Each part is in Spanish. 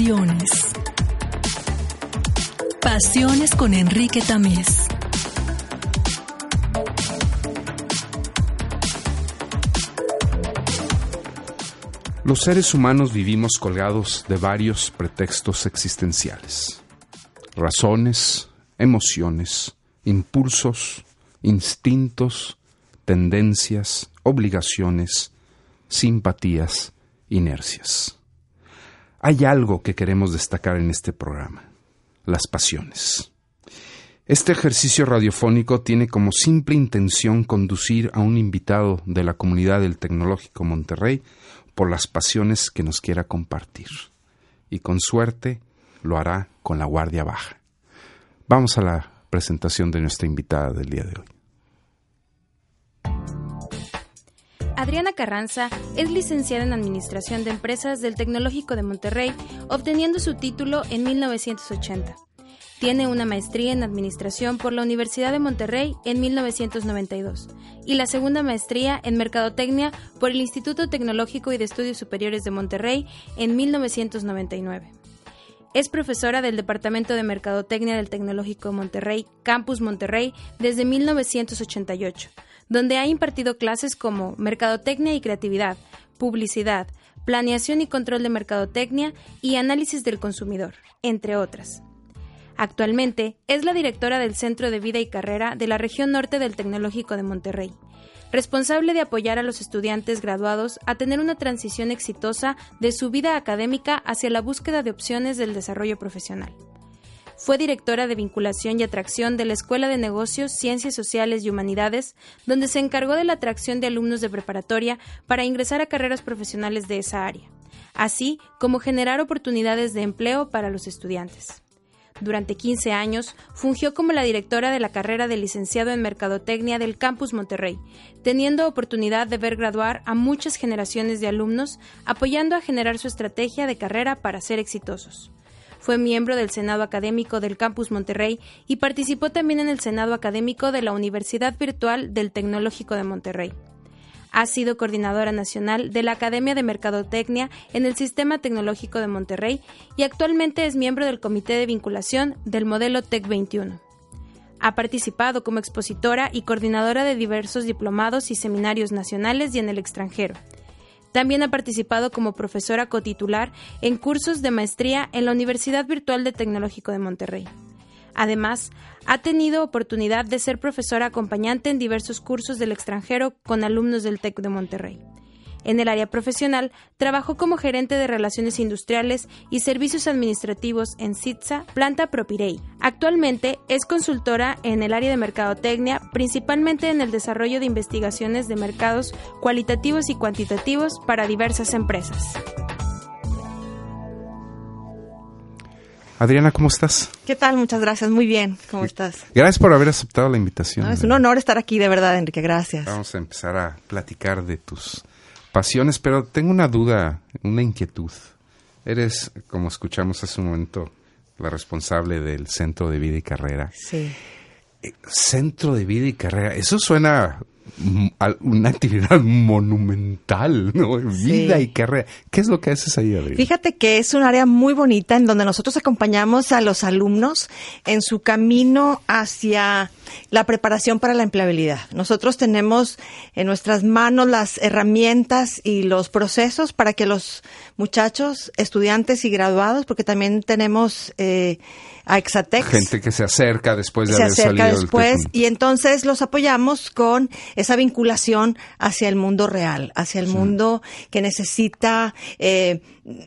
Pasiones. Pasiones con Enrique Tamés. Los seres humanos vivimos colgados de varios pretextos existenciales. Razones, emociones, impulsos, instintos, tendencias, obligaciones, simpatías, inercias. Hay algo que queremos destacar en este programa, las pasiones. Este ejercicio radiofónico tiene como simple intención conducir a un invitado de la comunidad del Tecnológico Monterrey por las pasiones que nos quiera compartir. Y con suerte lo hará con la guardia baja. Vamos a la presentación de nuestra invitada del día de hoy. Adriana Carranza es licenciada en Administración de Empresas del Tecnológico de Monterrey, obteniendo su título en 1980. Tiene una maestría en Administración por la Universidad de Monterrey en 1992 y la segunda maestría en Mercadotecnia por el Instituto Tecnológico y de Estudios Superiores de Monterrey en 1999. Es profesora del Departamento de Mercadotecnia del Tecnológico de Monterrey, Campus Monterrey, desde 1988 donde ha impartido clases como Mercadotecnia y Creatividad, Publicidad, Planeación y Control de Mercadotecnia y Análisis del Consumidor, entre otras. Actualmente es la directora del Centro de Vida y Carrera de la región norte del Tecnológico de Monterrey, responsable de apoyar a los estudiantes graduados a tener una transición exitosa de su vida académica hacia la búsqueda de opciones del desarrollo profesional. Fue directora de vinculación y atracción de la Escuela de Negocios, Ciencias Sociales y Humanidades, donde se encargó de la atracción de alumnos de preparatoria para ingresar a carreras profesionales de esa área, así como generar oportunidades de empleo para los estudiantes. Durante 15 años fungió como la directora de la carrera de licenciado en Mercadotecnia del Campus Monterrey, teniendo oportunidad de ver graduar a muchas generaciones de alumnos, apoyando a generar su estrategia de carrera para ser exitosos. Fue miembro del Senado Académico del Campus Monterrey y participó también en el Senado Académico de la Universidad Virtual del Tecnológico de Monterrey. Ha sido coordinadora nacional de la Academia de Mercadotecnia en el Sistema Tecnológico de Monterrey y actualmente es miembro del Comité de Vinculación del modelo TEC 21. Ha participado como expositora y coordinadora de diversos diplomados y seminarios nacionales y en el extranjero. También ha participado como profesora cotitular en cursos de maestría en la Universidad Virtual de Tecnológico de Monterrey. Además, ha tenido oportunidad de ser profesora acompañante en diversos cursos del extranjero con alumnos del TEC de Monterrey. En el área profesional, trabajó como gerente de relaciones industriales y servicios administrativos en CITSA, planta Propirei. Actualmente es consultora en el área de mercadotecnia, principalmente en el desarrollo de investigaciones de mercados cualitativos y cuantitativos para diversas empresas. Adriana, ¿cómo estás? ¿Qué tal? Muchas gracias. Muy bien. ¿Cómo estás? Gracias por haber aceptado la invitación. es un honor estar aquí, de verdad, Enrique. Gracias. Vamos a empezar a platicar de tus pasiones, pero tengo una duda, una inquietud. Eres, como escuchamos hace un momento, la responsable del Centro de Vida y Carrera. Sí. Eh, Centro de Vida y Carrera, eso suena una actividad monumental, ¿no? Vida y carrera. ¿Qué es lo que haces ahí, Adriana? Fíjate que es un área muy bonita en donde nosotros acompañamos a los alumnos en su camino hacia la preparación para la empleabilidad. Nosotros tenemos en nuestras manos las herramientas y los procesos para que los muchachos, estudiantes y graduados, porque también tenemos eh, a Exatex. Gente que se acerca después de se haber acerca salido después y entonces los apoyamos con esa vinculación hacia el mundo real, hacia el mundo que necesita eh,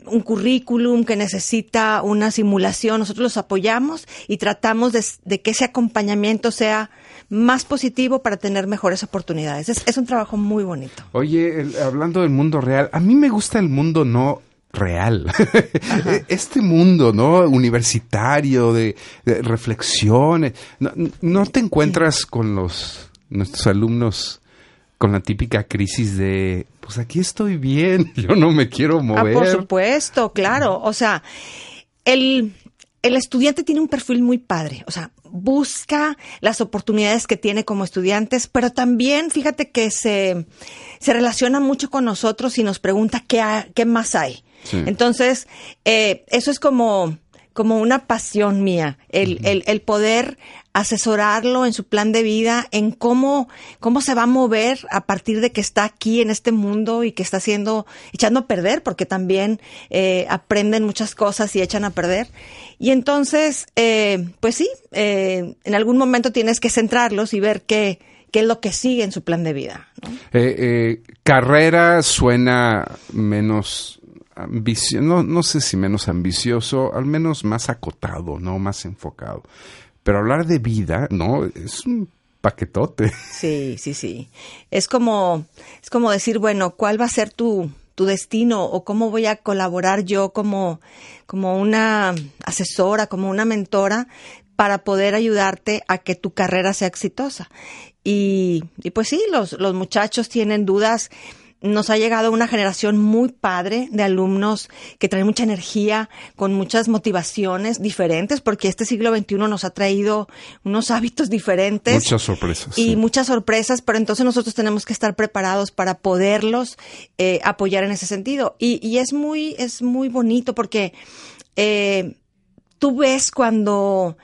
un currículum, que necesita una simulación. Nosotros los apoyamos y tratamos de, que ese acompañamiento sea más positivo para tener mejores oportunidades. Es, un trabajo muy bonito. Oye, hablando del mundo real, a mí me gusta el mundo no real. este mundo, ¿no? Universitario, de, reflexiones. No, te encuentras con los nuestros alumnos con la típica crisis de, pues aquí estoy bien, yo no me quiero ah, mover. por supuesto, claro. O sea, el, el estudiante tiene un perfil muy padre. O sea, busca las oportunidades que tiene como estudiantes, pero también fíjate que se, se relaciona mucho con nosotros y nos pregunta qué, qué más hay. Entonces, eh, eso es como, como una pasión mía, el, el, el poder asesorarlo en su plan de vida, en cómo, cómo se va a mover a partir de que está aquí en este mundo y que está haciendo, echando a perder, porque también eh, aprenden muchas cosas y echan a perder. Y entonces, eh, pues sí, eh, en algún momento tienes que centrarlos y ver qué, qué es lo que sigue en su plan de vida. carrera suena menos ambicioso, no, no sé si menos ambicioso, al menos más acotado, ¿no? Más enfocado. Pero hablar de vida, no, es un paquetote. Sí, sí, sí. Es como, es como decir, bueno, ¿cuál va a ser tu, tu destino o cómo voy a colaborar yo como, como una asesora, como una mentora para poder ayudarte a que tu carrera sea exitosa. Y, y pues sí, los, los muchachos tienen dudas nos ha llegado una generación muy padre de alumnos que traen mucha energía, con muchas motivaciones diferentes, porque este siglo XXI nos ha traído unos hábitos diferentes. Muchas sorpresas. Y muchas sorpresas, pero entonces nosotros tenemos que estar preparados para poderlos eh, apoyar en ese sentido. Y, y, es muy, es muy bonito porque eh, tú ves cuando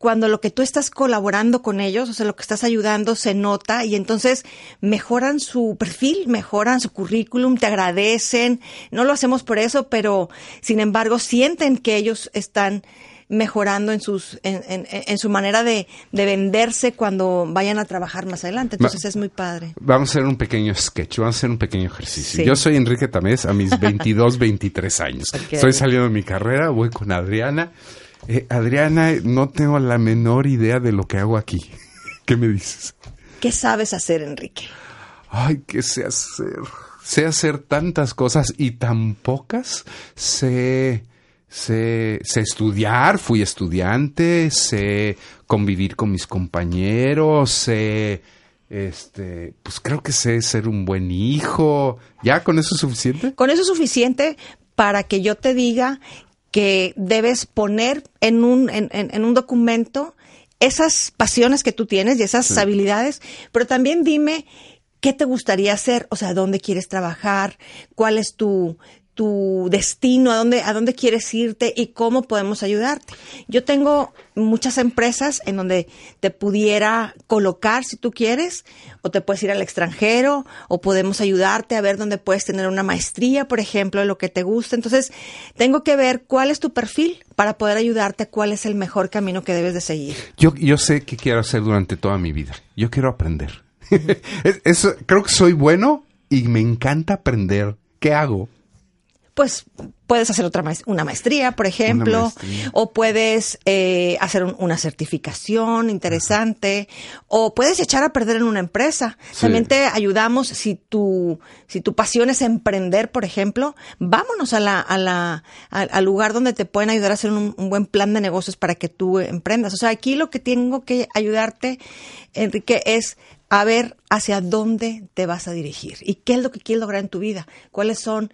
cuando lo que tú estás colaborando con ellos, o sea, lo que estás ayudando se nota y entonces mejoran su perfil, mejoran su currículum, te agradecen. No lo hacemos por eso, pero sin embargo sienten que ellos están mejorando en sus en, en, en su manera de, de, venderse cuando vayan a trabajar más adelante. Entonces es muy padre. Vamos a hacer un pequeño sketch, vamos a hacer un pequeño ejercicio. Sí. Yo soy Enrique Tamés a mis 22, 23 años. Okay. Estoy saliendo de mi carrera, voy con Adriana. Eh, Adriana, no tengo la menor idea de lo que hago aquí. ¿Qué me dices? ¿Qué sabes hacer, Enrique? Ay, ¿qué sé hacer? Sé hacer tantas cosas y tan pocas. Sé, sé, sé estudiar, fui estudiante, sé convivir con mis compañeros, sé, este, pues creo que sé ser un buen hijo. ¿Ya con eso es suficiente? Con eso es suficiente para que yo te diga que debes poner en un, en, en, en un documento esas pasiones que tú tienes y esas sí. habilidades, pero también dime qué te gustaría hacer, o sea, dónde quieres trabajar, cuál es tu, tu destino, a dónde, a dónde quieres irte y cómo podemos ayudarte. Yo tengo muchas empresas en donde te pudiera colocar si tú quieres, o te puedes ir al extranjero, o podemos ayudarte a ver dónde puedes tener una maestría, por ejemplo, de lo que te gusta. Entonces, tengo que ver cuál es tu perfil para poder ayudarte, cuál es el mejor camino que debes de seguir. Yo, yo sé qué quiero hacer durante toda mi vida. Yo quiero aprender. Eso, creo que soy bueno y me encanta aprender. ¿Qué hago? Pues puedes hacer otra una maestría, por ejemplo, maestría. o puedes eh, hacer un, una certificación interesante, Ajá. o puedes echar a perder en una empresa. Sí. También te ayudamos si tu si tu pasión es emprender, por ejemplo, vámonos a la a la a, al lugar donde te pueden ayudar a hacer un, un, buen plan de negocios para que tú emprendas. O sea, aquí lo que tengo que ayudarte, Enrique, es a ver hacia dónde te vas a dirigir y qué es lo que quieres lograr en tu vida, cuáles son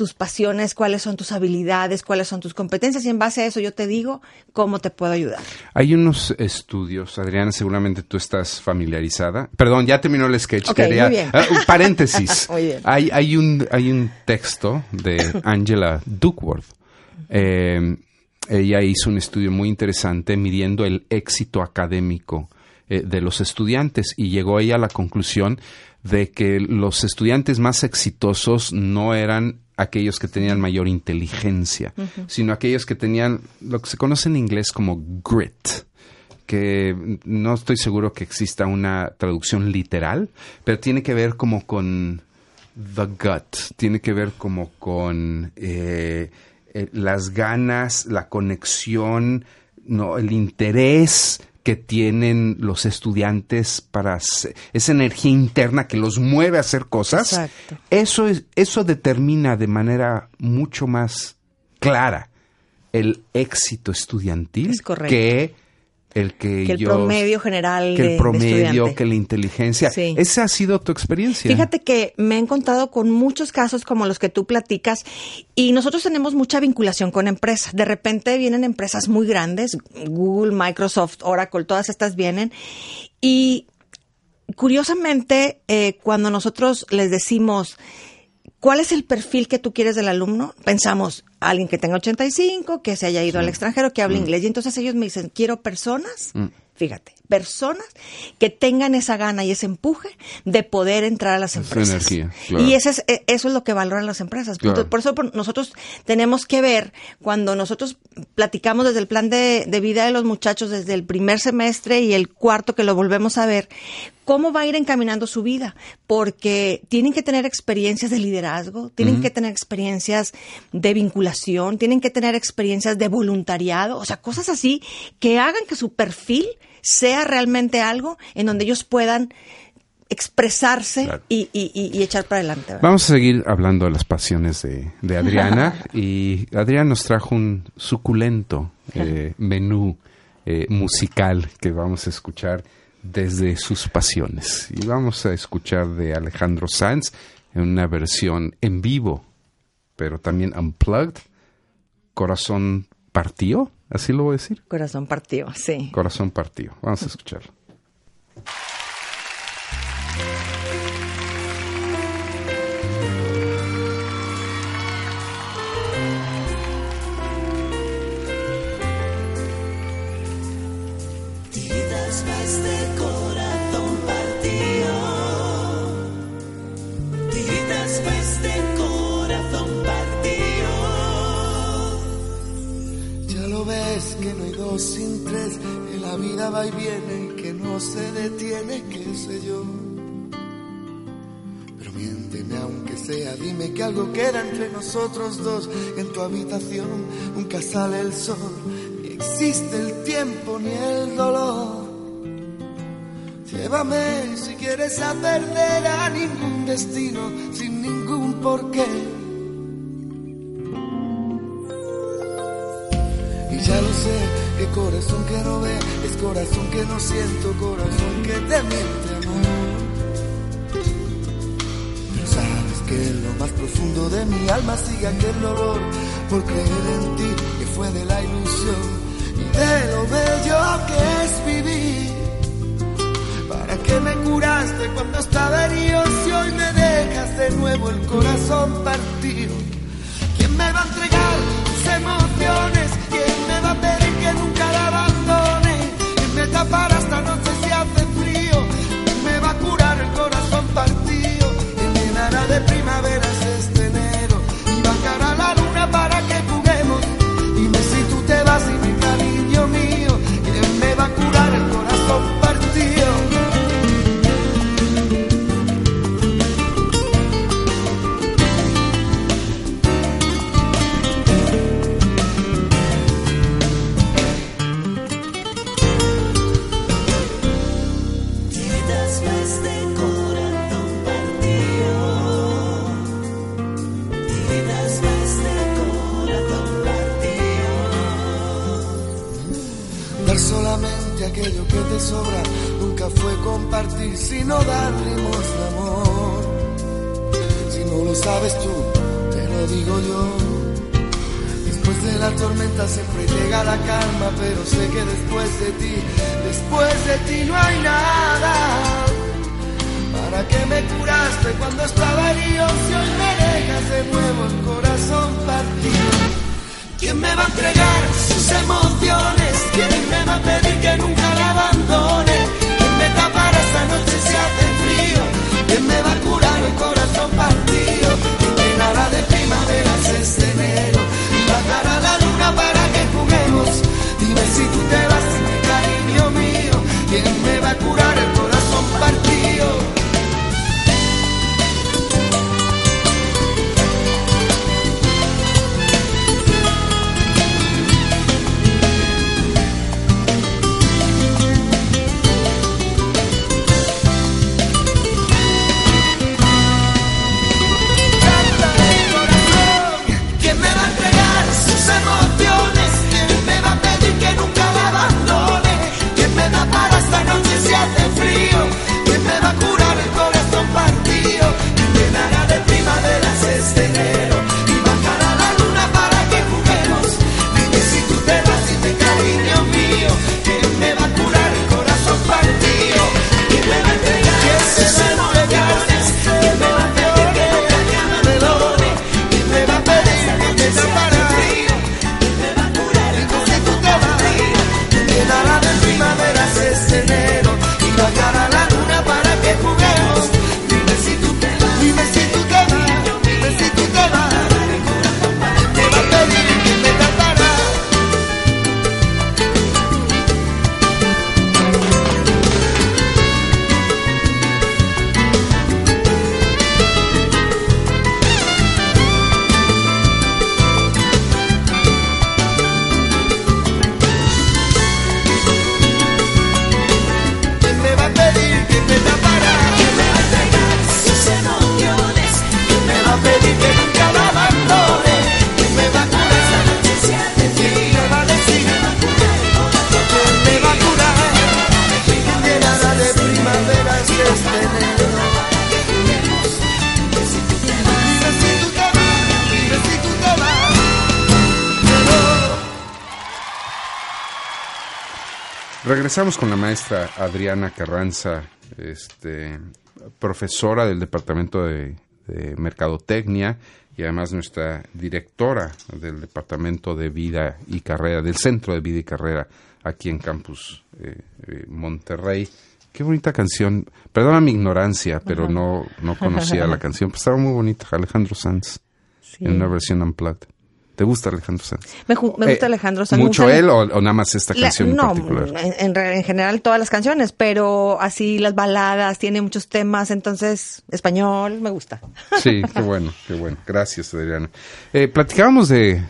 tus pasiones, cuáles son tus habilidades, cuáles son tus competencias y en base a eso yo te digo cómo te puedo ayudar. Hay unos estudios, Adriana, seguramente tú estás familiarizada. Perdón, ya terminó el sketch. Okay, quería, muy bien. Uh, paréntesis. muy bien. Hay, hay, un, hay un texto de Angela Duckworth. Eh, ella hizo un estudio muy interesante midiendo el éxito académico eh, de los estudiantes y llegó ella a la conclusión de que los estudiantes más exitosos no eran aquellos que tenían mayor inteligencia, uh -huh. sino aquellos que tenían lo que se conoce en inglés como grit, que no estoy seguro que exista una traducción literal, pero tiene que ver como con the gut, tiene que ver como con eh, eh, las ganas, la conexión, no, el interés que tienen los estudiantes para esa energía interna que los mueve a hacer cosas, Exacto. eso es, eso determina de manera mucho más clara el éxito estudiantil es que el que, que el promedio general que de, el promedio de que la inteligencia. Sí. esa ha sido tu experiencia. Fíjate que me he encontrado con muchos casos como los que tú platicas y nosotros tenemos mucha vinculación con empresas. De repente vienen empresas muy grandes Google Microsoft Oracle todas estas vienen. Y curiosamente eh, cuando nosotros les decimos ¿Cuál es el perfil que tú quieres del alumno? Pensamos, alguien que tenga 85, que se haya ido al extranjero, que hable Mm. inglés. Y entonces ellos me dicen, quiero personas, fíjate, personas que tengan esa gana y ese empuje de poder entrar a las Esa empresas. energía, claro. Y ese es, e- eso es lo que valoran las empresas. Claro. Por eso por- nosotros tenemos que ver, cuando nosotros platicamos desde el plan de, de vida de los muchachos, desde el primer semestre y el cuarto que lo volvemos a ver, cómo va a ir encaminando su vida, porque tienen que tener experiencias de liderazgo, tienen que tener experiencias de vinculación, tienen que tener experiencias de voluntariado, o sea, cosas así que hagan que su perfil sea realmente algo en donde ellos puedan expresarse Claro. y, y- y- y echar para adelante. ¿verdad? Vamos a seguir hablando de las pasiones de, de Adriana y Adriana nos trajo un suculento eh, menú eh, musical que vamos a escuchar desde sus pasiones. Y vamos a escuchar de Alejandro Sanz en una versión en vivo, pero también unplugged, Corazón Partió, así lo voy a decir, Corazón partido, sí. Corazón Partió. Vamos a escucharlo. Dos sin tres, que la vida va y viene que no se detiene, qué sé yo. Pero miénteme aunque sea, dime que algo queda entre nosotros dos. En tu habitación nunca sale el sol, ni existe el tiempo ni el dolor. Llévame si quieres a perder a ningún destino, sin ningún porqué. Ya lo sé, corazón que no ve, es corazón que no siento, corazón que te miente, amor. Pero sabes que en lo más profundo de mi alma sigue aquel dolor por creer en ti, que fue de la ilusión y de lo bello que es vivir. ¿Para qué me curaste cuando estaba herido si hoy me dejas de nuevo el corazón partido? ¿Quién me va a entregar sus emociones? ¿Quién me va a pedir ¿Quién me tapará esta noche si hace frío? ¿Quién me va a curar el corazón partido? ¿Quién llenará de primaveras aquello que te sobra nunca fue compartir, sino dar limosna, amor. Si no lo sabes tú, te lo digo yo. Después de la tormenta siempre llega la calma, pero sé que después de ti, después de ti no hay nada. ¿Para qué me curaste cuando estaba herido si hoy me dejas de nuevo el corazón partido? ¿Quién me va a entregar sus emociones? ¿Quién me va a pedir que nunca la abandone? ¿Quién me tapará esta noche si hace frío? ¿Quién me va a curar el corazón partido? ¿Quién llenará de primaveras este enero? Bajará la luna para que juguemos. Dime si tú te vas, cariño mío. ¿Quién me va a curar el corazón Regresamos con la maestra Adriana Carranza, este, profesora del Departamento de, de Mercadotecnia y además nuestra directora del Departamento de Vida y Carrera, del Centro de Vida y Carrera aquí en Campus eh, eh, Monterrey. Qué bonita canción. Perdona mi ignorancia, pero no, no conocía la canción. Pero estaba muy bonita. Alejandro Sanz, en una versión unplugged. ¿Te gusta Alejandro Sanz? Me, gusta Eh, Alejandro Sanz. ¿Mucho gusta- él o, o nada más esta La- canción no, en particular? en, en general todas las canciones, pero así las baladas, tiene muchos temas, entonces español me gusta. Sí, qué bueno, qué bueno. Gracias, Adriana. Eh, platicábamos de,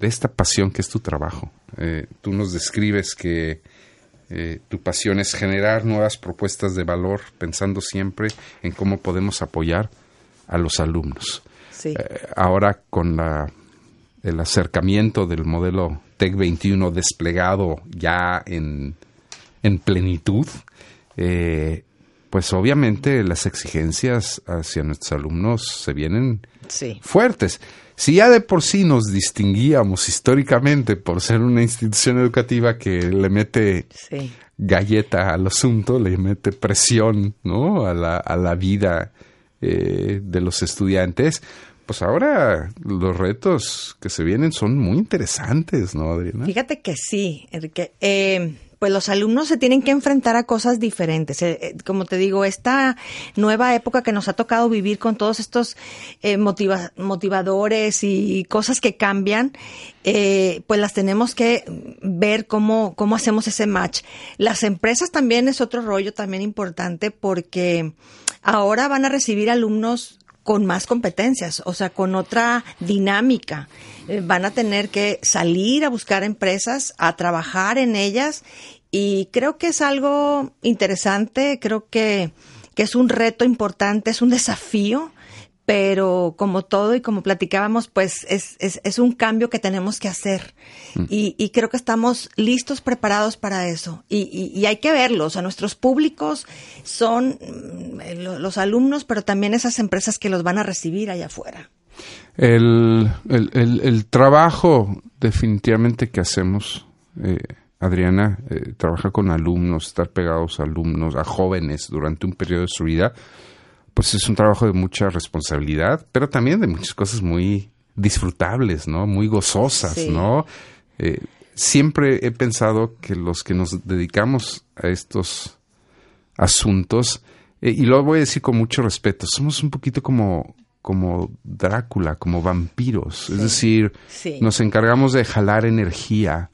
de esta pasión que es tu trabajo. Eh, tú nos describes que eh, tu pasión es generar nuevas propuestas de valor, pensando siempre en cómo podemos apoyar a los alumnos. Sí. Eh, ahora con la, el acercamiento del modelo TEC 21 desplegado ya en, en plenitud, eh, pues obviamente las exigencias hacia nuestros alumnos se vienen Sí. fuertes. Si ya de por sí nos distinguíamos históricamente por ser una institución educativa que le mete Sí. galleta al asunto, le mete presión ¿no? a, la, a la vida eh, de los estudiantes, pues ahora los retos que se vienen son muy interesantes, ¿no, Adriana? Fíjate que sí, Enrique. Eh, pues los alumnos se tienen que enfrentar a cosas diferentes. Eh, eh, como te digo, esta nueva época que nos ha tocado vivir con todos estos eh, motiva- motivadores y cosas que cambian, pues las tenemos que ver cómo, cómo hacemos ese match. Las empresas también es otro rollo también importante porque ahora van a recibir alumnos con más competencias, o sea, con otra dinámica. Eh, van a tener que salir a buscar empresas, a trabajar en ellas y creo que es algo interesante, creo que, que es un reto importante, es un desafío, pero como todo y como platicábamos, pues es, es, es un cambio que tenemos que hacer. Y, y creo que estamos listos, preparados para eso. Y, y, y hay que verlo, o sea, nuestros públicos son mm, lo- los alumnos, pero también esas empresas que los van a recibir allá afuera. El, el, el- el trabajo definitivamente que hacemos, eh, Adriana, eh, trabajar con alumnos, estar pegados a alumnos, a jóvenes durante un periodo de su vida, pues es un trabajo de mucha responsabilidad, pero también de muchas cosas muy disfrutables, ¿no? Muy gozosas, Sí. ¿no? Eh, siempre he pensado que los que nos dedicamos a estos asuntos, eh, y lo voy a decir con mucho respeto, somos un poquito como, como Drácula, como vampiros. Es decir, Sí. nos encargamos de jalar energía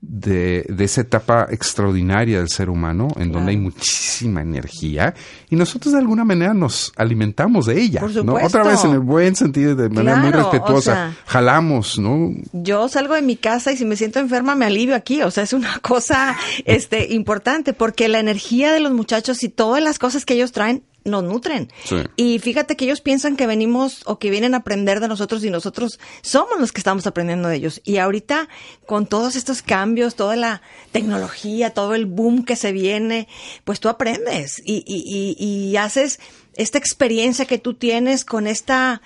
de, de esa etapa extraordinaria del ser humano, en donde hay muchísima energía, y nosotros de alguna manera nos alimentamos de ella. Por ¿no? supuesto. Otra vez en el buen sentido, de manera muy o respetuosa. sea- jalamos, ¿no? Yo salgo de mi casa y si me siento enferma me alivio aquí, o sea, es una cosa este importante porque la energía de los muchachos y todas las cosas que ellos traen nos nutren. Sí. Y fíjate que ellos piensan que venimos o que vienen a aprender de nosotros y nosotros somos los que estamos aprendiendo de ellos. Y ahorita con todos estos cambios, toda la tecnología, todo el boom que se viene, pues tú aprendes y, y, y, y haces esta experiencia que tú tienes con esta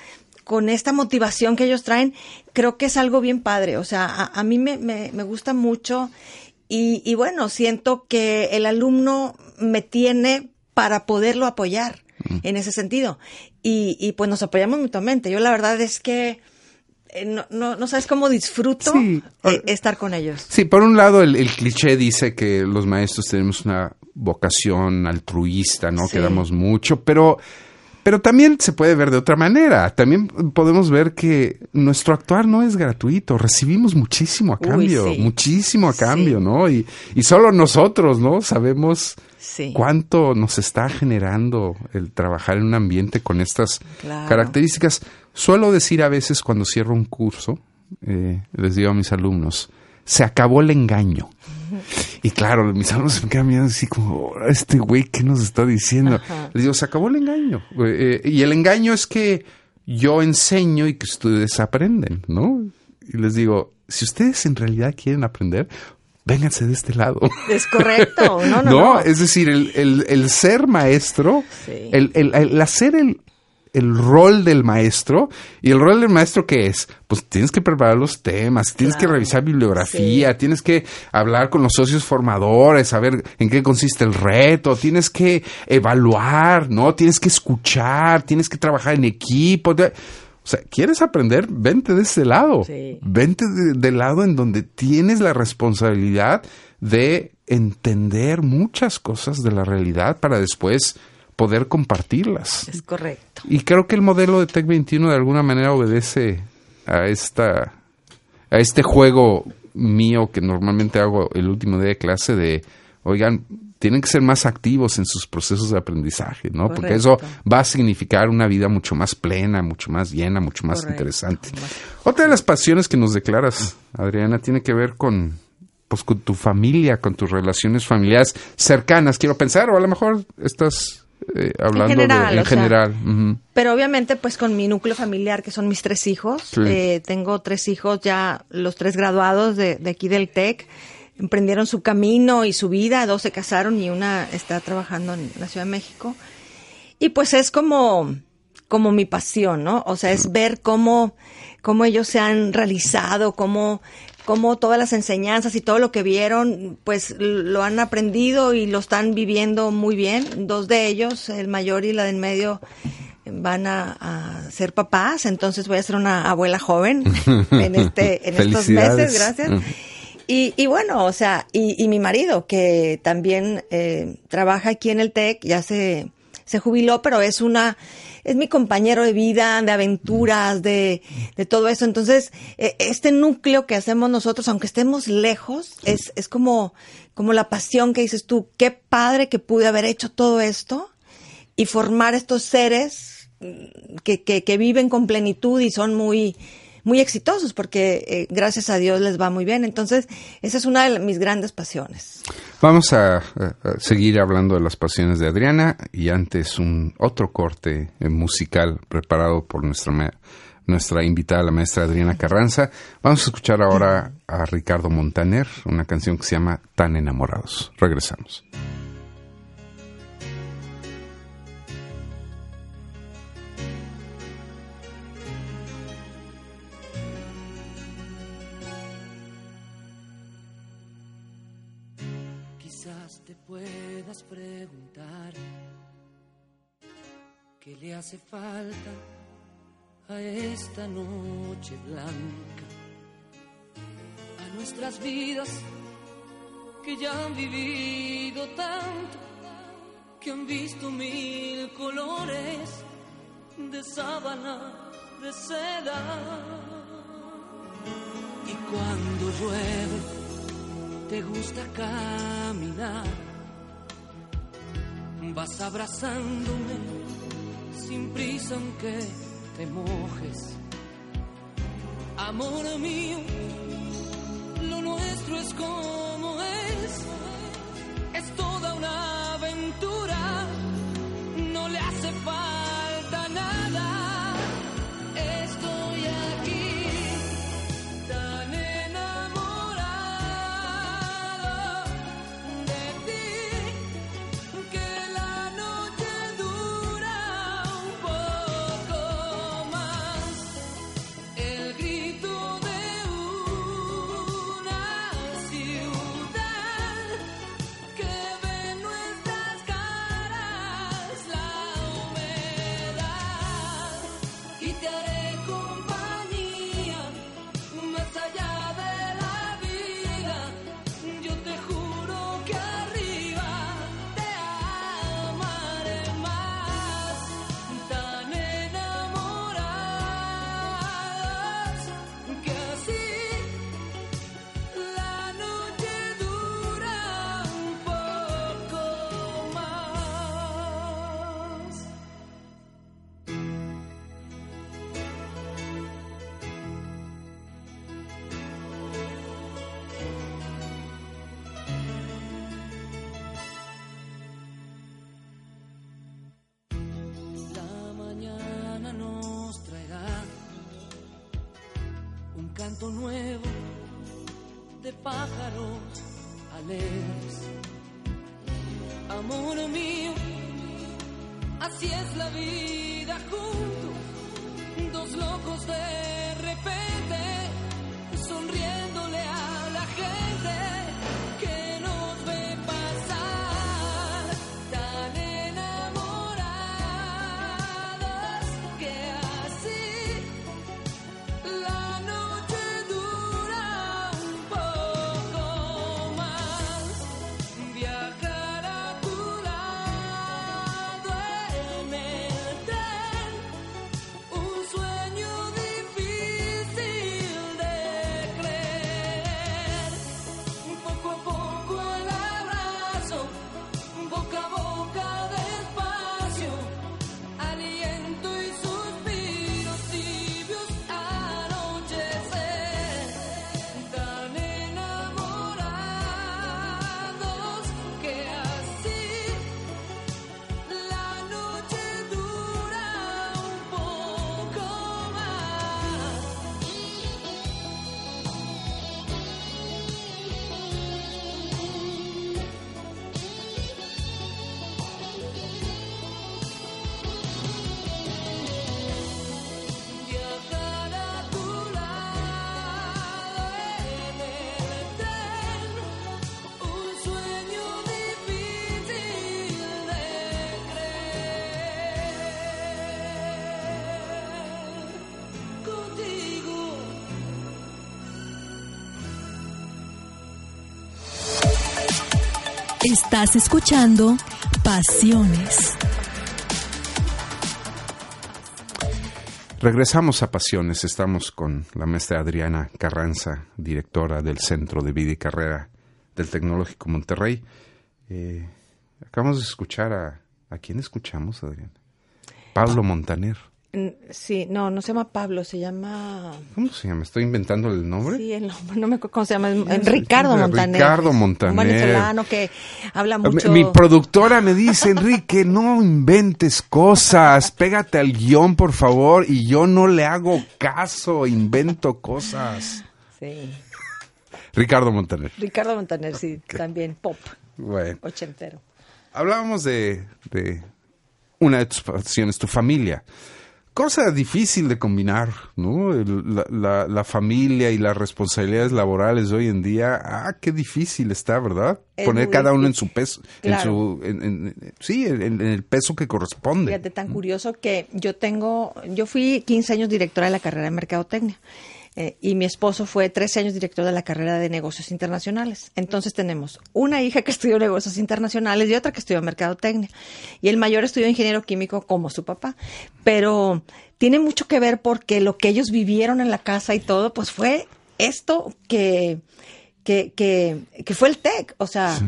con esta motivación que ellos traen, creo que es algo bien padre. O sea, a, a mí me, me, me gusta mucho y, y bueno, siento que el alumno me tiene para poderlo apoyar en ese sentido. Y, y pues nos apoyamos mutuamente. Yo la verdad es que eh, no, no, no sabes cómo disfruto Sí. eh, estar con ellos. Sí, por un lado el, el cliché dice que los maestros tenemos una vocación altruista, ¿no? Sí. Que damos mucho, pero, pero también se puede ver de otra manera. También podemos ver que nuestro actuar no es gratuito, recibimos muchísimo a Uy, cambio, sí. muchísimo a cambio, ¿no? Y, y solo nosotros, ¿no? Sabemos Sí. cuánto nos está generando el trabajar en un ambiente con estas Claro. características. Suelo decir a veces cuando cierro un curso, eh, les digo a mis alumnos, se acabó el engaño. Y claro, mis alumnos se me quedan mirando así como, "Ahora este güey, ¿qué nos está diciendo? Ajá. Les digo, se acabó el engaño. Eh, y el engaño es que yo enseño y que ustedes aprenden, ¿no? Y les digo, si ustedes en realidad quieren aprender, vénganse de este lado. Es correcto. No, no, no. es decir, el, el- el ser maestro, Sí. el, el- hacer el, el rol del maestro. ¿Y el rol del maestro qué es? Pues tienes que preparar los temas, tienes que revisar bibliografía, tienes que hablar con los socios formadores, saber en qué consiste el reto, tienes que evaluar, ¿no? Tienes que escuchar, tienes que trabajar en equipo. te- O sea, ¿quieres aprender? Vente de ese lado. Sí. Vente de- del lado en donde tienes la responsabilidad de entender muchas cosas de la realidad para después poder compartirlas. Es correcto. Y creo que el modelo de Tech 21 de alguna manera obedece a esta a este juego mío que normalmente hago el último día de clase de, oigan, tienen que ser más activos en sus procesos de aprendizaje, ¿no? Porque eso va a significar una vida mucho más plena, mucho más llena, mucho más Correcto. interesante. Otra de las pasiones que nos declaras, Adriana, tiene que ver con pues con tu familia, con tus relaciones familiares cercanas, quiero pensar, o a lo mejor estás eh, hablando general, de, en sea, general. Pero obviamente, pues con mi núcleo familiar, que son mis tres hijos, Sí. eh, tengo tres hijos ya, los tres graduados de, de aquí del TEC, emprendieron su camino y su vida, dos se casaron y una está trabajando en la Ciudad de México. Y pues es como, como mi pasión, ¿no? O sea, es ver cómo, cómo ellos se han realizado, cómo, cómo todas las enseñanzas y todo lo que vieron, pues lo han aprendido y lo están viviendo muy bien. Dos de ellos, el mayor y la del medio, van a, a ser papás, entonces voy a ser una abuela joven en este, en estos meses, gracias. Y, y bueno, o sea, y, y mi marido, que también eh, trabaja aquí en el TEC, ya se, se jubiló, pero es una, es mi compañero de vida, de aventuras, de, de todo eso. Entonces, eh, este núcleo que hacemos nosotros, aunque estemos lejos, es, es como, como la pasión que dices tú, qué padre que pude haber hecho todo esto y formar estos seres mm, que, que, que viven con plenitud y son muy, muy exitosos porque eh, gracias a Dios les va muy bien. Entonces, esa es una de mis grandes pasiones. Vamos a, a- seguir hablando de las pasiones de Adriana y antes un otro corte eh, musical preparado por nuestra nuestra invitada, la maestra Adriana Carranza. Vamos a escuchar ahora a Ricardo Montaner, una canción que se llama Tan enamorados. Regresamos. Hace falta a esta noche blanca, a nuestras vidas que ya han vivido tanto, que han visto mil colores de sábana, de seda. Y cuando llueve, te gusta caminar. Vas abrazándome sin prisa aunque te mojes. Amor mío, lo nuestro es como es. Es toda una aventura. No le hace falta Estás escuchando Pasiones. Regresamos a Pasiones. Estamos con la maestra Adriana Carranza, directora del Centro de Vida y Carrera del Tecnológico Monterrey. Eh, acabamos de escuchar a... ¿A quién escuchamos, Adriana? Pablo Montaner. Sí, no, no se llama Pablo, se llama... ¿Cómo se llama? ¿Estoy inventando el nombre? Sí, el nombre, no me acuerdo cómo se llama, es- Ricardo Montaner. Ricardo Montaner. Un venezolano que habla mucho... Mi, mi productora me dice, Enrique, no inventes cosas, pégate al guion, por favor, y yo no le hago caso, invento cosas. Sí, Ricardo Montaner. Ricardo Montaner, sí, también pop, Bueno, ochentero. hablábamos de, de una de tus pasiones, tu familia. Cosa difícil de combinar, ¿no? El- La, la- la familia y las responsabilidades laborales de hoy en día, ah, qué difícil está, ¿verdad? Es Poner cada uno en su peso, Claro. en su, en- en- sí, en, en el peso que corresponde. Fíjate, tan curioso que yo tengo, yo fui 15 años directora de la carrera de Mercadotecnia eh, y mi esposo fue 13 años director de la carrera de negocios internacionales. Entonces tenemos una hija que estudió negocios internacionales y otra que estudió Mercadotecnia. Y el mayor estudió ingeniero químico como su papá. Pero tiene mucho que ver porque lo que ellos vivieron en la casa y todo, pues fue esto que, que, que, que fue el TEC. O sea,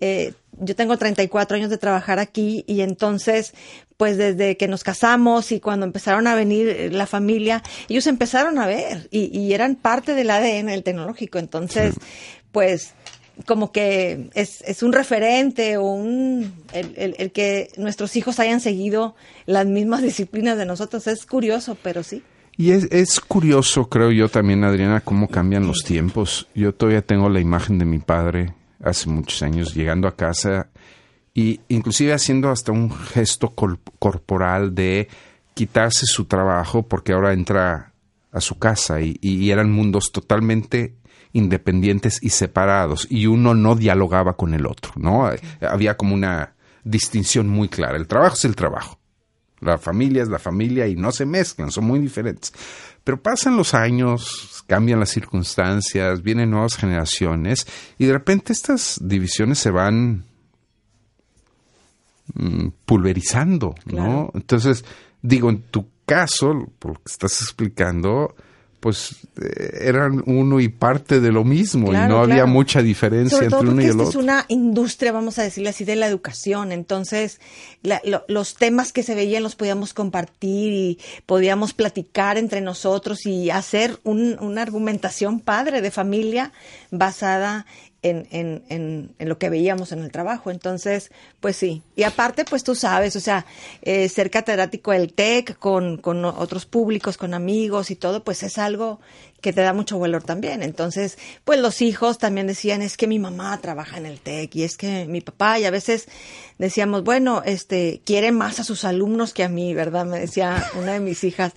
eh, yo tengo 34 años de trabajar aquí y entonces, pues desde que nos casamos y cuando empezaron a venir eh, la familia, ellos empezaron a ver y, y eran parte del ADN del tecnológico. Entonces, pues como que es, es un referente o un el, el- el que nuestros hijos hayan seguido las mismas disciplinas de nosotros es curioso, pero sí. Y es, es curioso, creo yo también, Adriana, cómo cambian los tiempos. Yo todavía tengo la imagen de mi padre hace muchos años llegando a casa y inclusive haciendo hasta un gesto corporal de quitarse su trabajo porque ahora entra a su casa y, y eran mundos totalmente independientes y separados y uno no dialogaba con el otro, ¿no? Había como una distinción muy clara. El trabajo es el trabajo. La familia es la familia y no se mezclan, son muy diferentes. Pero pasan los años, cambian las circunstancias, vienen nuevas generaciones y de repente estas divisiones se van mm, pulverizando, ¿no? Entonces, digo, en tu caso, por lo que estás explicando, pues eh, eran uno y parte de lo mismo y Claro, no había mucha diferencia Sobre todo entre uno y el otro. es una industria, vamos a decirle así, de la educación. Entonces, la- lo- los temas que se veían los podíamos compartir y podíamos platicar entre nosotros y hacer un- una argumentación padre de familia basada en, en, en, en lo que veíamos en el trabajo. Entonces, pues sí. Y aparte, pues tú sabes, o sea, eh, ser catedrático del TEC con, con otros públicos, con amigos y todo, pues es algo que te da mucho valor también. Entonces, pues los hijos también decían, es que mi mamá trabaja en el TEC y es que mi papá, y a veces decíamos, bueno, este, quiere más a sus alumnos que a mí, ¿verdad? Me decía una de mis hijas.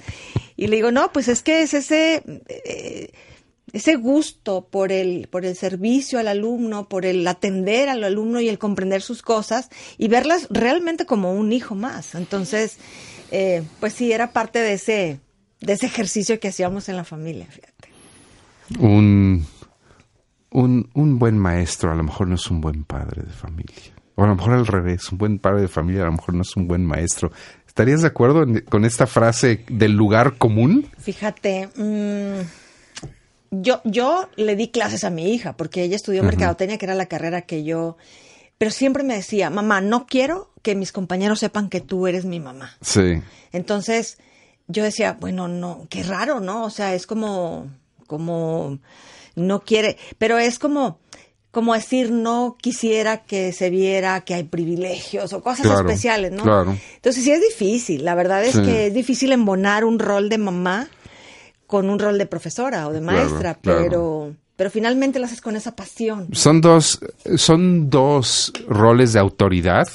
Y le digo, no, pues es que es ese... eh, ese gusto por el, por el servicio al alumno, por el atender al alumno y el comprender sus cosas y verlas realmente como un hijo más. Entonces, eh, pues sí, era parte de ese, de ese ejercicio que hacíamos en la familia, fíjate. Un, un, un buen maestro a lo mejor no es un buen padre de familia. O a lo mejor al revés, un buen padre de familia a lo mejor no es un buen maestro. ¿Estarías de acuerdo en- con esta frase del lugar común? Fíjate, mm, yo, yo le di clases a mi hija porque ella estudió mercadotecnia, que era la carrera que yo, pero siempre me decía, mamá, no quiero que mis compañeros sepan que tú eres mi mamá. Sí. Entonces, yo decía, bueno, no, qué raro, ¿no? O sea, es como, como, no quiere, pero es como, como decir, no quisiera que se viera que hay privilegios o cosas Claro, especiales, ¿no? claro. Entonces, sí es difícil, la verdad es Sí. que es difícil embonar un rol de mamá con un rol de profesora o de maestra, claro. pero, pero finalmente lo haces con esa pasión. Son dos, son dos roles de autoridad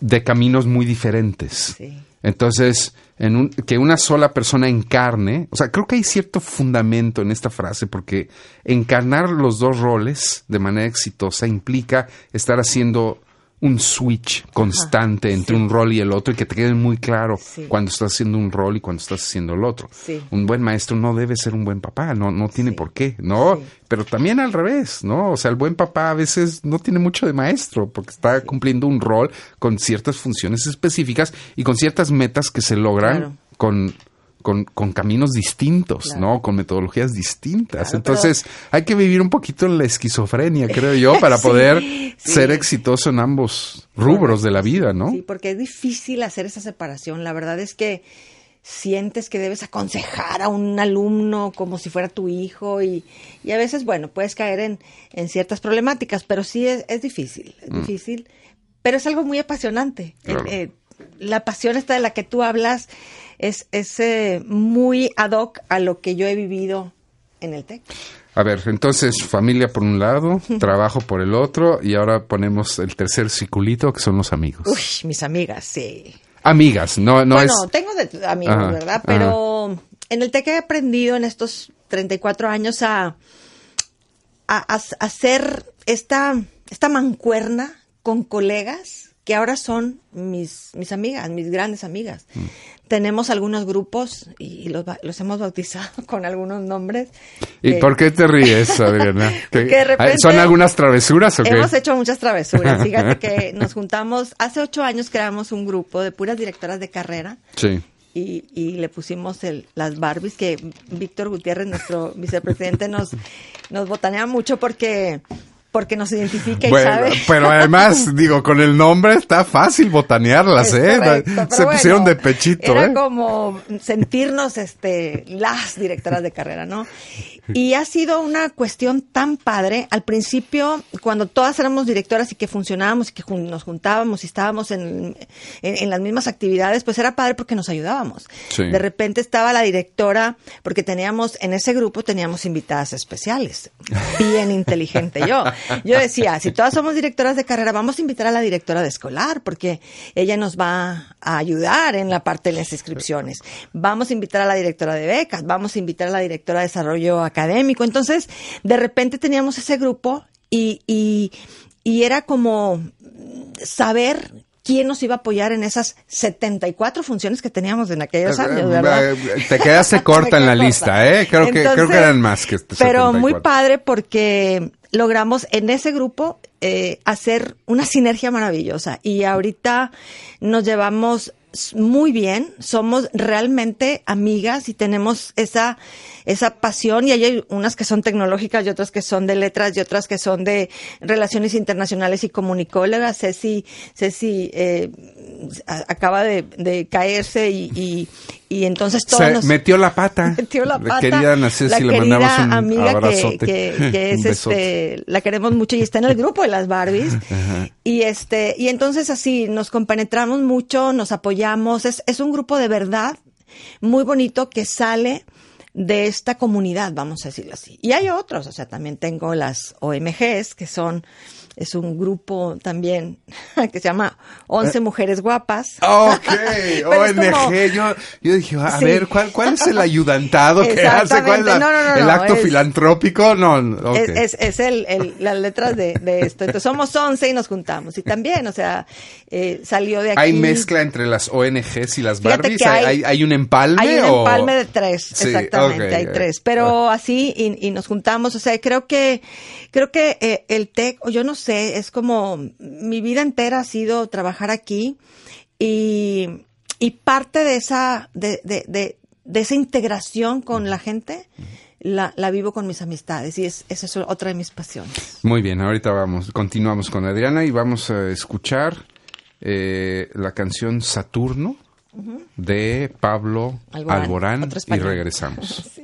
de caminos muy diferentes. Sí. Entonces, en un- que una sola persona encarne, o sea, creo que hay cierto fundamento en esta frase, porque encarnar los dos roles de manera exitosa implica estar haciendo un switch constante entre un rol y el otro y que te quede muy claro Sí. cuando estás haciendo un rol y cuando estás haciendo el otro. Sí. Un buen maestro no debe ser un buen papá, no, no tiene por qué, ¿no? Pero también al revés, ¿no? O sea, el buen papá a veces no tiene mucho de maestro porque está cumpliendo un rol con ciertas funciones específicas y con ciertas metas que se logran Claro. con, con, con caminos distintos, Claro. ¿no? Con metodologías distintas. Claro, Entonces, hay que vivir un poquito en la esquizofrenia, creo yo, para Sí, poder sí. ser exitoso en ambos rubros de la vida, ¿no? Sí, porque es difícil hacer esa separación. La verdad es que sientes que debes aconsejar a un alumno como si fuera tu hijo y, y a veces, bueno, puedes caer en, en ciertas problemáticas, pero sí es, es difícil, es difícil, pero es algo muy apasionante. Mm. Claro. Eh, eh, la pasión esta de la que tú hablas es, es eh, muy ad hoc a lo que yo he vivido en el TEC. A ver, entonces, familia por un lado, trabajo por el otro, y ahora ponemos el tercer circulito, que son los amigos. Uy, mis amigas, sí. Amigas, no, no bueno, es... tengo de amigos, Ajá, ¿verdad? ajá. Pero en el TEC he aprendido en estos 34 años a, a, a- a hacer esta, esta mancuerna con colegas que ahora son mis, mis amigas, mis grandes amigas. Mm. Tenemos algunos grupos y los, los hemos bautizado con algunos nombres. ¿Y que por qué te ríes, Adriana? Porque ¿Qué- de repente ¿Son algunas travesuras o qué? Hemos hecho muchas travesuras. Fíjate que nos juntamos, hace ocho años creamos un grupo de puras directoras de carrera Sí. y, y le pusimos el, las Barbies que Víctor Gutiérrez, nuestro vicepresidente, nos, nos botanea mucho porque, porque nos identifica y Bueno, sabe. pero además, digo, con el nombre está fácil botanearlas, Es ¿eh? correcto, pero Se pusieron bueno, de pechito, Era ¿eh? como sentirnos este, las directoras de carrera, ¿no? Y ha sido una cuestión tan padre. Al principio, cuando todas éramos directoras y que funcionábamos y que jun- nos juntábamos y estábamos en, en- en las mismas actividades, pues era padre porque nos ayudábamos. Sí. De repente estaba la directora, porque teníamos, en ese grupo teníamos invitadas especiales. Bien inteligente yo. Yo decía, si todas somos directoras de carrera, vamos a invitar a la directora de escolar, porque ella nos va a ayudar en la parte de las inscripciones. Vamos a invitar a la directora de becas, vamos a invitar a la directora de desarrollo académico. Entonces, de repente teníamos ese grupo y, y, y era como saber quién nos iba a apoyar en esas 74 funciones que teníamos en aquellos años, ¿verdad? Eh, Te quedaste corta en la lista. ¿eh? Creo que, creo que eran más que Pero muy 74. padre porque logramos en ese grupo eh, hacer una sinergia maravillosa. Y ahorita nos llevamos muy bien, somos realmente amigas y tenemos esa esa pasión y hay unas que son tecnológicas y otras que son de letras y otras que son de relaciones internacionales y comunicólogas. Ceci, Ceci eh, acaba de, de caerse y, y, y entonces todos Se nos- metió la pata. metió la pata. la le querida mandamos un amiga que, que, que es este, la queremos mucho y está en el grupo de las Barbies. Ajá. Y este, y entonces así nos compenetramos mucho, nos apoyamos. Es, es un grupo de verdad muy bonito que sale de esta comunidad, vamos a decirlo así. Y hay otros, o sea, también tengo las OMGs, que son, es un grupo también que se llama 11 Mujeres Guapas. Ok, ONG. como- yo, yo dije, a Sí. ver, ¿cuál, ¿cuál es el ayudantado que hace? ¿Cuál es la-. No, no, no, el acto es- filantrópico? No, no, ok. Es, es, es el, el- las letras de, de esto. Entonces somos 11 y nos juntamos. Y también, o sea, eh, salió de aquí. ¿Hay mezcla entre las ONGs y las Barbies? ¿Hay, hay- hay, un empalme? Hay un o- empalme de tres, Sí, exactamente, ok, hay tres. Pero así, y, y nos juntamos, o sea, creo que, creo que eh, el TEC, o yo no sé, es como, mi vida entera ha sido trabajar aquí y, y parte de esa, de, de, de, de esa integración con la gente, la, la vivo con mis amistades y es, esa es otra de mis pasiones. Muy bien, ahorita vamos, continuamos con Adriana y vamos a escuchar eh, la canción Saturno de Pablo Alborán, Alborán, y regresamos. Sí.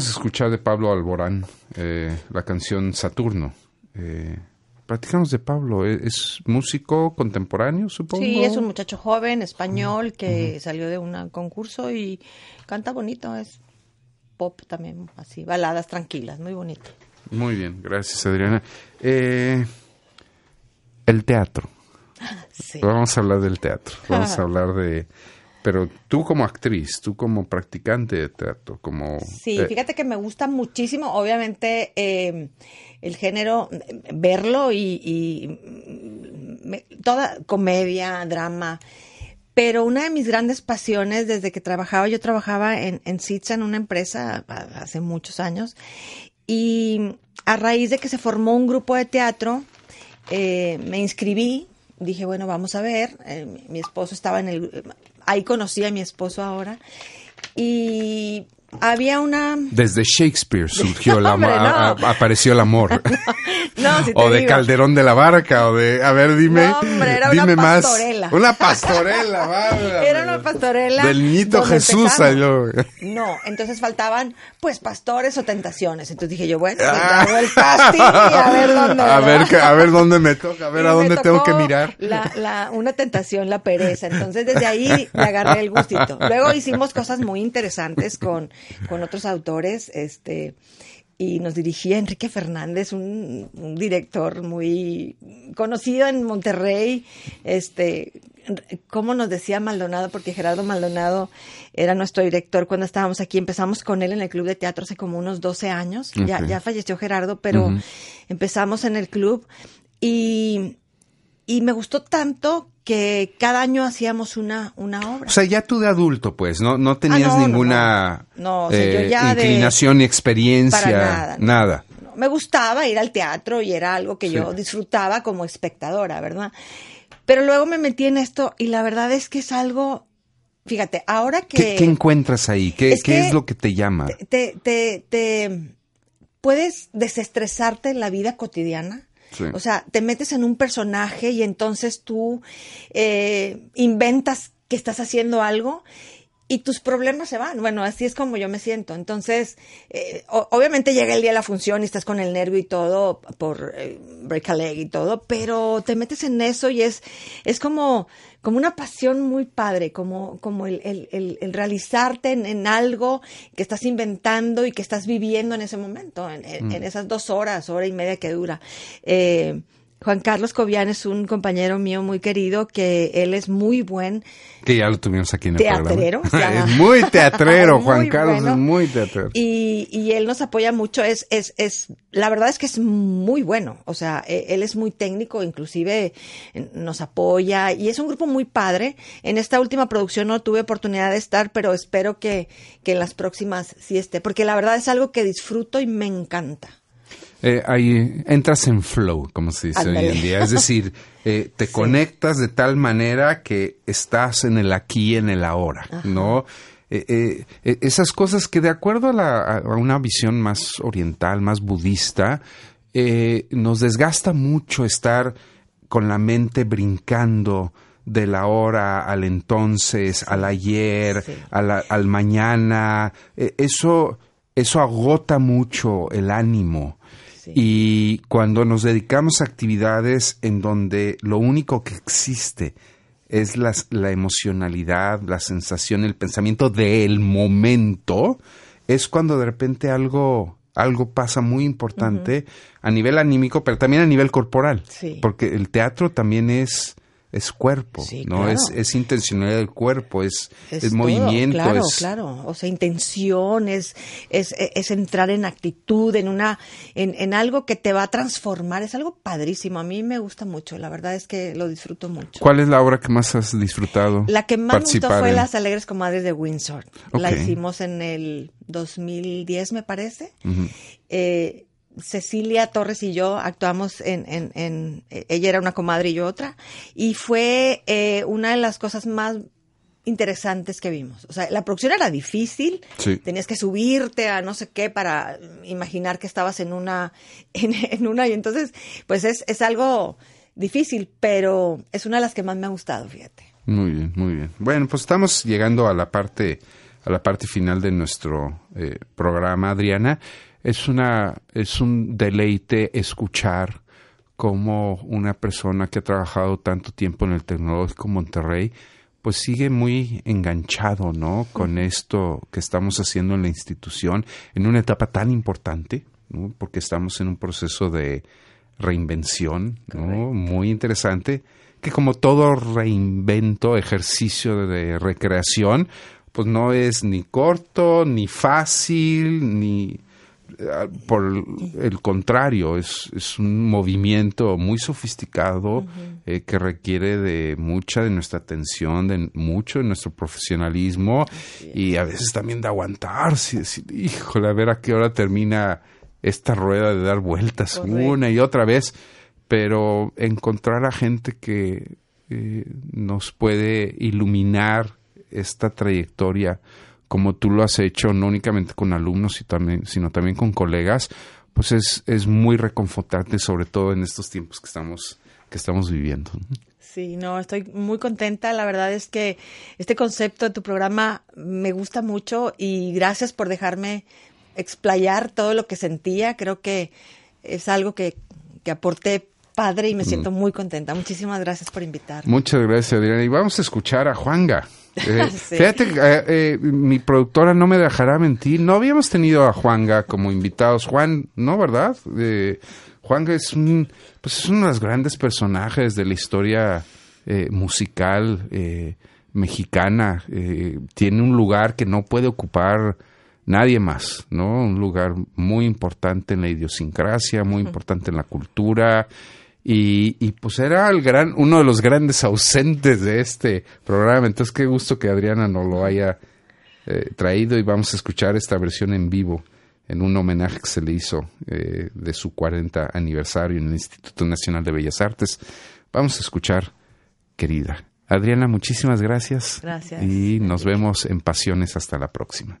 Acabamos de escuchar de Pablo Alborán eh, la canción Saturno. Eh, platicamos de Pablo. ¿e- ¿Es músico contemporáneo, supongo? Sí, es un muchacho joven, español, que salió de un concurso y canta bonito, es pop también, así, baladas tranquilas, muy bonito. Muy bien, gracias Adriana. Eh, el teatro. Sí. Vamos a hablar del teatro. Vamos a hablar de... Pero tú como actriz, tú como practicante de teatro, como... Sí, eh, fíjate que me gusta muchísimo, obviamente, eh, el género, verlo y, y, me- toda comedia, drama. Pero una de mis grandes pasiones desde que trabajaba, yo trabajaba en, en Sitza, en una empresa hace muchos años, y a raíz de que se formó un grupo de teatro, eh, me inscribí, dije, bueno, vamos a ver, eh, mi, esposo estaba en el, ahí conocí a mi esposo ahora, y había una... Desde Shakespeare surgió el amor, no. apareció el amor. No, si o de digo. Calderón de la Barca, o de, a ver, dime, hombre, era una dime más. pastorela. Una pastorela, válgame. Era una pastorela. Del niñito Jesús. lo- No, entonces faltaban, pues, pastores o tentaciones. Entonces dije yo, bueno, pues, Ah. hago el casting y a ver dónde. A ver, a ver dónde me toca, a ver Y a dónde tengo que mirar. La, la, una tentación, la pereza. Entonces, desde ahí le agarré el gustito. Luego hicimos cosas muy interesantes con, con otros autores, este, y nos dirigía Enrique Fernández, un, un director muy conocido en Monterrey, este, como nos decía Maldonado, porque Gerardo Maldonado era nuestro director cuando estábamos aquí, empezamos con él en el club de teatro hace como unos 12 años, ya, ya falleció Gerardo, pero empezamos en el club y, y me gustó tanto que cada año hacíamos una, una obra. O sea, ya tú de adulto, pues, no, no tenías Ah, no, no, ninguna no. No, o sea, yo eh, ya de- inclinación ni experiencia, Para nada, Me gustaba ir al teatro y era algo que Sí. yo disfrutaba como espectadora, ¿verdad? Pero luego me metí en esto y la verdad es que es algo, fíjate, ahora que... ¿Qué, qué encuentras ahí? ¿Qué, Es qué que es lo que te llama? te, te, te puedes desestresarte en la vida cotidiana. O sea, te metes en un personaje y entonces tú eh, inventas que estás haciendo algo y tus problemas se van. Bueno, así es como yo me siento. Entonces, eh, obviamente llega el día de la función y estás con el nervio y todo por eh, break a leg y todo, pero te metes en eso y es, es como, como una pasión muy padre, como, como el, el- el- el realizarte en, en algo que estás inventando y que estás viviendo en ese momento, en, en- en esas dos horas, hora y media que dura. Eh, Juan Carlos Cobian es un compañero mío muy querido que él es muy buen Que ya lo tuvimos aquí en el Teatrero, programa. es muy teatrero, Muy Juan Carlos bueno. es muy teatrero. y, y él nos apoya mucho. Es, es, es, la verdad es que es muy bueno. O sea, eh, él es muy técnico, inclusive nos apoya y es un grupo muy padre. En esta última producción no tuve oportunidad de estar, pero espero que, que en las próximas sí esté, porque la verdad es algo que disfruto y me encanta. Eh, ahí entras en flow, como se dice hoy en día. Es decir, eh, te conectas de tal manera que estás en el aquí, en el ahora, ¿no? Eh, esas cosas que de acuerdo a, la- a- una visión más oriental, más budista, nos desgasta mucho estar con la mente brincando de la hora al entonces, al ayer, Sí. al mañana. Eso, eso agota mucho el ánimo. Y cuando nos dedicamos a actividades en donde lo único que existe es las- la emocionalidad, la sensación, el pensamiento del momento, es cuando de repente algo, algo pasa muy importante a nivel anímico, pero también a nivel corporal. Sí. Porque el teatro también es, es cuerpo, Sí, ¿no? claro. Es, es intencionalidad del cuerpo, es, es, movimiento, Claro, es claro. O sea, intención, es, es, es entrar en actitud, en una, en, en algo que te va a transformar. Es algo padrísimo. A mí me gusta mucho. La verdad es que lo disfruto mucho. ¿Cuál es la obra que más has disfrutado? La que más me gustó fue en? Las Alegres Comadres de Windsor. La hicimos en el 2010, me parece. Eh, Cecilia Torres y yo actuamos en, en, en- ella era una comadre y yo otra, y fue eh, una de las cosas más interesantes que vimos. O sea, la producción era difícil, Sí. tenías que subirte a no sé qué para imaginar que estabas en una, en, en una, y entonces, pues es, es algo difícil, pero es una de las que más me ha gustado, fíjate. Muy bien, muy bien. Bueno, pues estamos llegando a la parte a la parte final de nuestro eh, programa, Adriana. Es una es un deleite escuchar cómo una persona que ha trabajado tanto tiempo en el Tecnológico Monterrey, pues sigue muy enganchado, ¿no? Con esto que estamos haciendo en la institución en una etapa tan importante, ¿no? Porque estamos en un proceso de reinvención, ¿no? Muy interesante, que como todo reinvento, ejercicio de recreación, pues no es ni corto, ni fácil, ni por el contrario, es, es un movimiento muy sofisticado eh, que requiere de mucha de nuestra atención, de mucho de nuestro profesionalismo y a veces también de aguantarse y decir, híjole, a ver a qué hora termina esta rueda de dar vueltas una y otra vez, pero encontrar a gente que eh, nos puede iluminar esta trayectoria como tú lo has hecho, no únicamente con alumnos, y también, sino también con colegas, pues es, es muy reconfortante, sobre todo en estos tiempos que estamos, que estamos viviendo. Sí, no, estoy muy contenta. La verdad es que este concepto de tu programa me gusta mucho y gracias por dejarme explayar todo lo que sentía. Creo que es algo que, que aporté padre y me siento muy contenta. Muchísimas gracias por invitar. Muchas gracias, Adriana. Y vamos a escuchar a Juanga. Eh, Sí. Fíjate, eh, eh, mi productora no me dejará mentir. No habíamos tenido a Juanga como invitados. Juan, ¿no, verdad? Eh, Juanga es un, pues es uno de los grandes personajes de la historia eh, musical eh, mexicana. Tiene un lugar que no puede ocupar nadie más, ¿no? Un lugar muy importante en la idiosincrasia, muy importante en la cultura. Y, y, pues era el gran, uno de los grandes ausentes de este programa. Entonces qué gusto que Adriana nos lo haya eh, traído y vamos a escuchar esta versión en vivo en un homenaje que se le hizo eh, de su 40 aniversario en el Instituto Nacional de Bellas Artes. Vamos a escuchar, querida. Adriana, muchísimas gracias. Gracias. Y nos vemos en Pasiones hasta la próxima.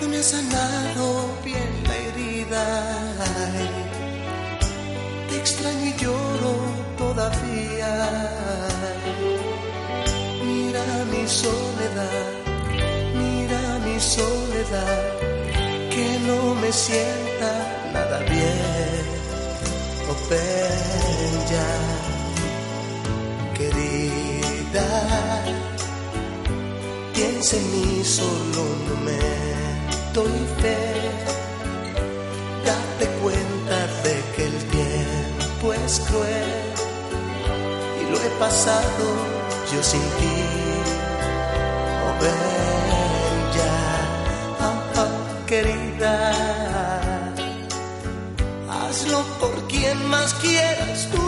no me ha sanado bien la herida. Te extraño y lloro todavía. Mira mi soledad, mira mi soledad, que no me sienta nada bien. Oh, ya, querida piensa en mí solo un momento fe. Date cuenta de que el tiempo es cruel y lo he pasado yo sin ti. Oh, ven ya, ah, querida. Hazlo por quien más quieras tú.